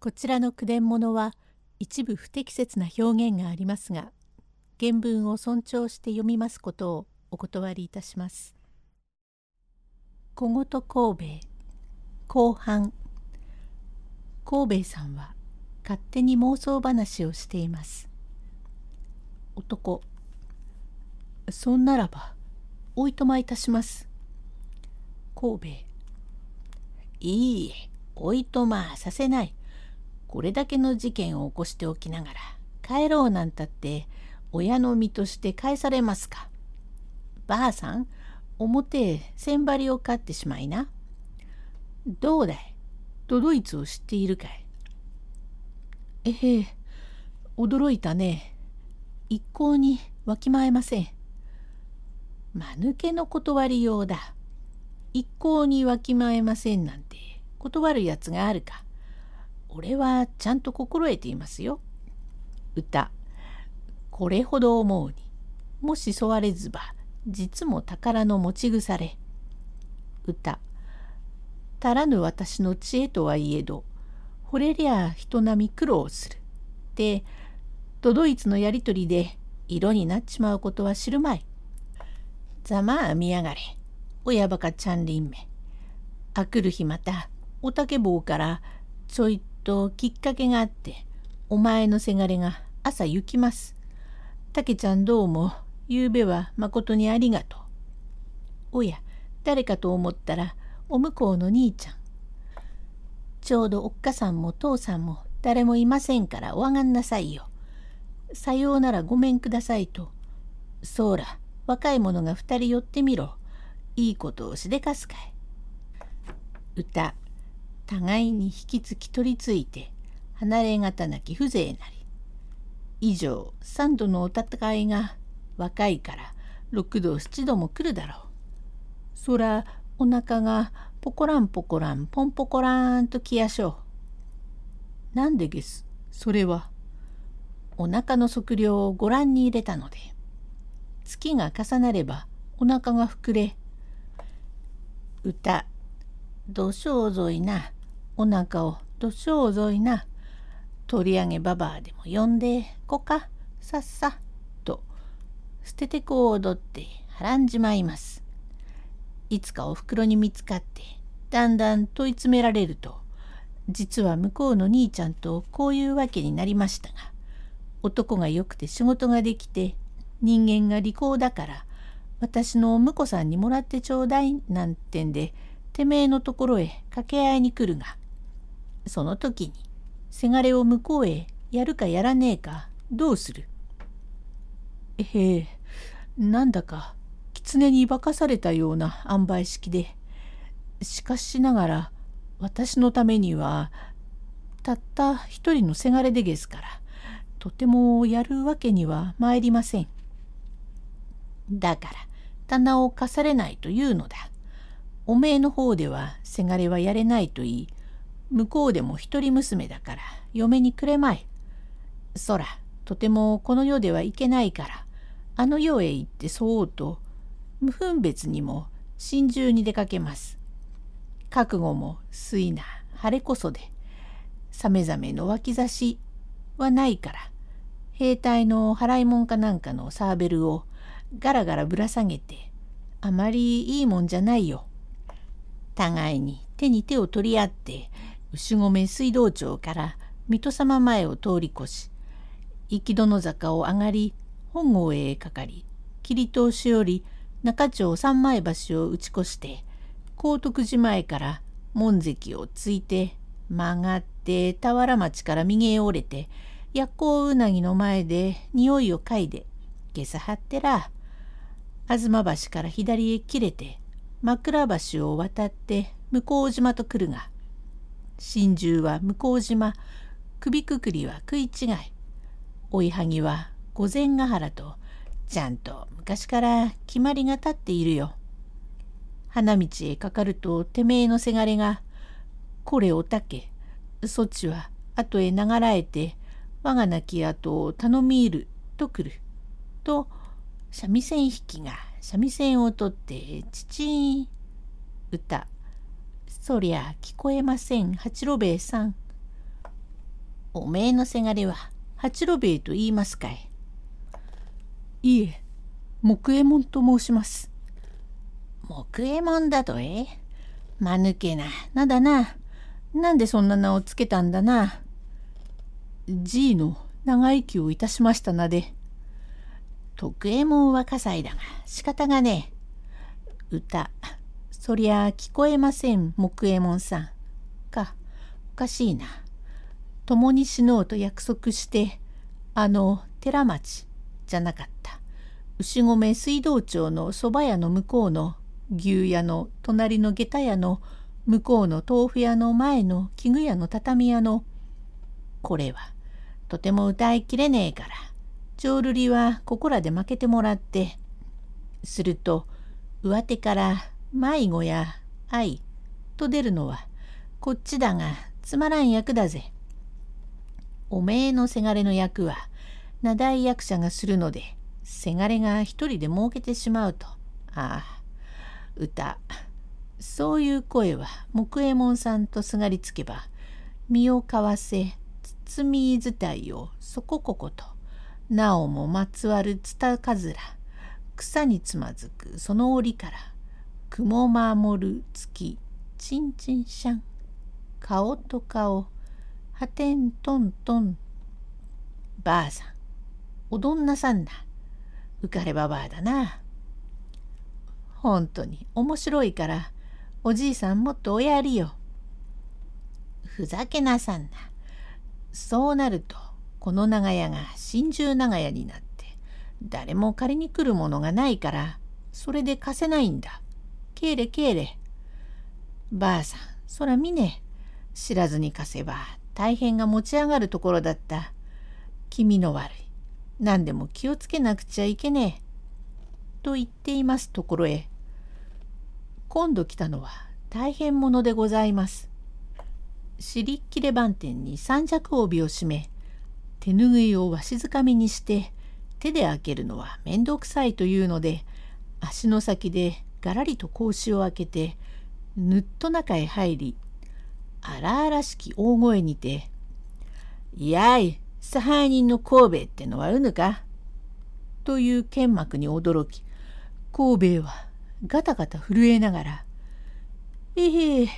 こちらの句伝物は一部不適切な表現がありますが原文を尊重して読みますことをお断りいたします。小言神戸後半神戸さんは勝手に妄想話をしています。男そんならばおいとまいたします。神戸いいえおいとまさせない。これだけの事件を起こしておきながら帰ろうなんたって親の身として返されますか？ばあさん表へ千張を飼ってしまいな。どうだい？都ドイツを知っているかい？ええ驚いたね。一向にわきまえません。間抜けの断りようだ。一向にわきまえませんなんて断るやつがあるか？俺はちゃんと心得ていますよ。歌。これほど思うに。もしそわれずば、実も宝の持ち腐れ。歌。足らぬ私の知恵とはいえど、惚れりゃ人並み苦労する。で、都ドイツのやりとりで色になっちまうことは知るまい。ざまあ見やがれ。親バカちゃんりんめ。あくる日また、おたけ棒からちょいときっかけがあってお前のせがれが朝行きます。たけちゃんどうも？ゆうべはまことにありがとう。おや誰かと思ったらお向こうの兄ちゃん。ちょうどおっかさんも父さんも誰もいませんからお上がんなさいよ。さようならごめんくださいと。そうら若い者が二人寄ってみろ。いいことをしでかすかい。歌互いに引きつき取りついて離れがたなき風情なり以上三度のお戦いが若いから六度七度も来るだろう。そらお腹がポコランポコランポンポコランときやしょう。なんでげすそれは。お腹の測量をご覧に入れたので月が重なればお腹が膨れ歌どしょうぞいなお腹をどしょうぞいな。取り上げばばあでも呼んでこか。さっさ。と捨ててこう踊ってはらんじまいます。いつかお袋に見つかってだんだん問い詰められると実は向こうの兄ちゃんとこういうわけになりましたが男がよくて仕事ができて人間が利口だから私の婿さんにもらってちょうだいなんてんでてめえのところへ掛け合いに来るがその時にせがれを向こうへやるかやらねえかどうする？ええなんだか狐に化かされたような塩梅式でしかしながら私のためにはたった一人のせがれでげすからとてもやるわけには参りません。だから棚を貸されないというのだ。おめえの方ではせがれはやれないと言い向こうでも一人娘だから嫁にくれまい。そらとてもこの世ではいけないからあの世へ行ってそうと無分別にも心中に出かけます。覚悟もいな晴れこそでさめざめの脇差しはないから兵隊の払いもんかなんかのサーベルをガラガラぶら下げてあまりいいもんじゃないよ。互いに手に手を取り合って牛込水道町から水戸様前を通り越し行き殿坂を上がり本郷へかかり切通しより中町三枚橋を打ち越して高徳寺前から門関をついて曲がって田原町から右へ折れて薬効うなぎの前で匂いを嗅いで下さ張ってら東橋から左へ切れて枕橋を渡って向島と来るが真珠は向島首くくりは食い違い追いはぎは御前ヶ原とちゃんと昔から決まりが立っているよ。花道へかかるとてめえのせがれが「これおたけそっちは後へ流らえて我が亡き後を頼み入る」と来る。と三味線引きが三味線を取って父歌そりゃ聞こえません。八郎兵衛さん。おめえのせがれは八郎兵衛と言いますかい。いえ木右衛門と申します。木右衛門だとえ？まぬけななだな。なんでそんな名をつけたんだな。じいの長生きをいたしましたなで。徳右衛門は葛西だが仕方がねえ。歌そりゃ聞こえません木右衛門さん。かおかしいな。共に死のうと約束してあの寺町じゃなかった。牛込水道町のそば屋の向こうの牛屋の隣の下駄屋の向こうの豆腐屋の前の器具屋の畳屋のこれはとても歌いきれねえから。浄瑠璃はここらで負けてもらって。すると上手から迷子や愛と出るのはこっちだがつまらん役だぜ。おめえのせがれの役は名題役者がするのでせがれが一人で儲けてしまうとああ歌そういう声は木右衛門さんとすがりつけば身をかわせ包み伝いをそここことなおもまつわるつたかずら草につまずくその折から雲守る月ちんちんしゃん顔と顔はてんとんとん。ばあさん、おどんなさんだ。浮かればばあだな。本当に面白いから、おじいさんもっとおやりよ。ふざけなさんな。そうなると、この長屋が真珠長屋になって、誰も借りに来るものがないから、それで貸せないんだ。けいれけいれ。ばあさん、そら見ね。知らずに貸せば大変が持ち上がるところだった。気味の悪い。何でも気をつけなくちゃいけねえ。と言っていますところへ、今度来たのは大変者でございます。尻っきれ番店に三尺帯を締め、手ぬぐいをわしづかみにして、手で開けるのは面倒くさいというので、足の先でがらりと格子を開けて、ぬっと中へ入り、荒々しき大声にて、やい、差配人の神戸ってのはうぬか？という剣幕に驚き、神戸はガタガタ震えながら、ええ、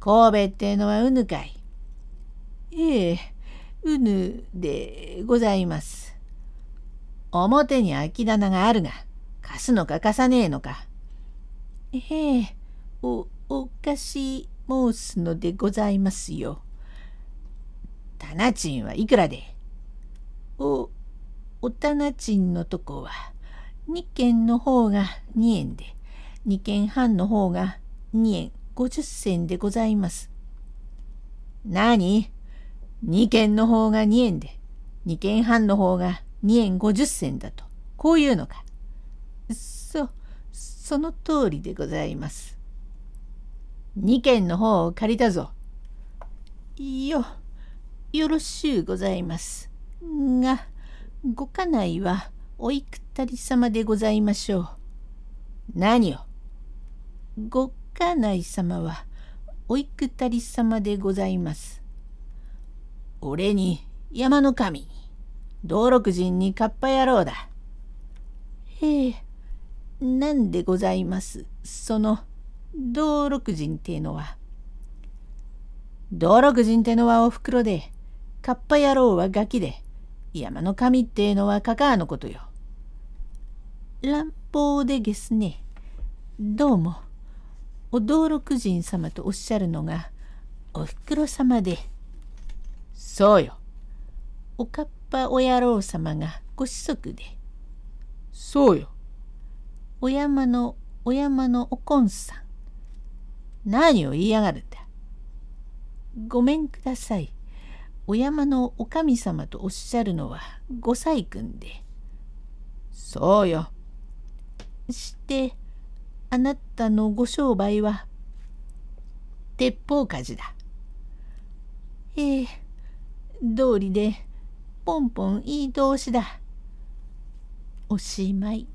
神戸ってのはうぬかい。ええ、うぬでございます。表に空き棚があるが、貸すのか貸さねえのか。ええ、お、おかし申すのでございますよ。棚賃はいくらで？お、お棚賃のとこは、2軒の方が2円で、2軒半の方が2円50銭でございます。何 ?2 軒の方が2円で、2軒半の方が2円50銭だと、こういうのか。そ、その通りでございます。2軒の方を借りたぞ。よ、よろしゅうございます。が、ご家内はおいくたり様でございましょう？何を？ご家内様はおいくたり様でございます？俺に山の神に道六人にかっぱ野郎だ。へえ、なんでございます？その道六人っていうのは。道六人ってのはおふくろで、カッパ野郎はガキで、山の神ってのはカカアのことよ。乱暴でげすね。どうも、お道六人様とおっしゃるのが、おふくろ様で。そうよ。おかっぱお野郎様がご子息で。そうよ。お山のお山のおこんさん。何を言いやがるんだ。ごめんください。お山のお神様とおっしゃるのはご細君で。そうよ。して、あなたのご商売は、鉄砲火事だ。ええ、道理で、ポンポンいい通しだ。おしまい。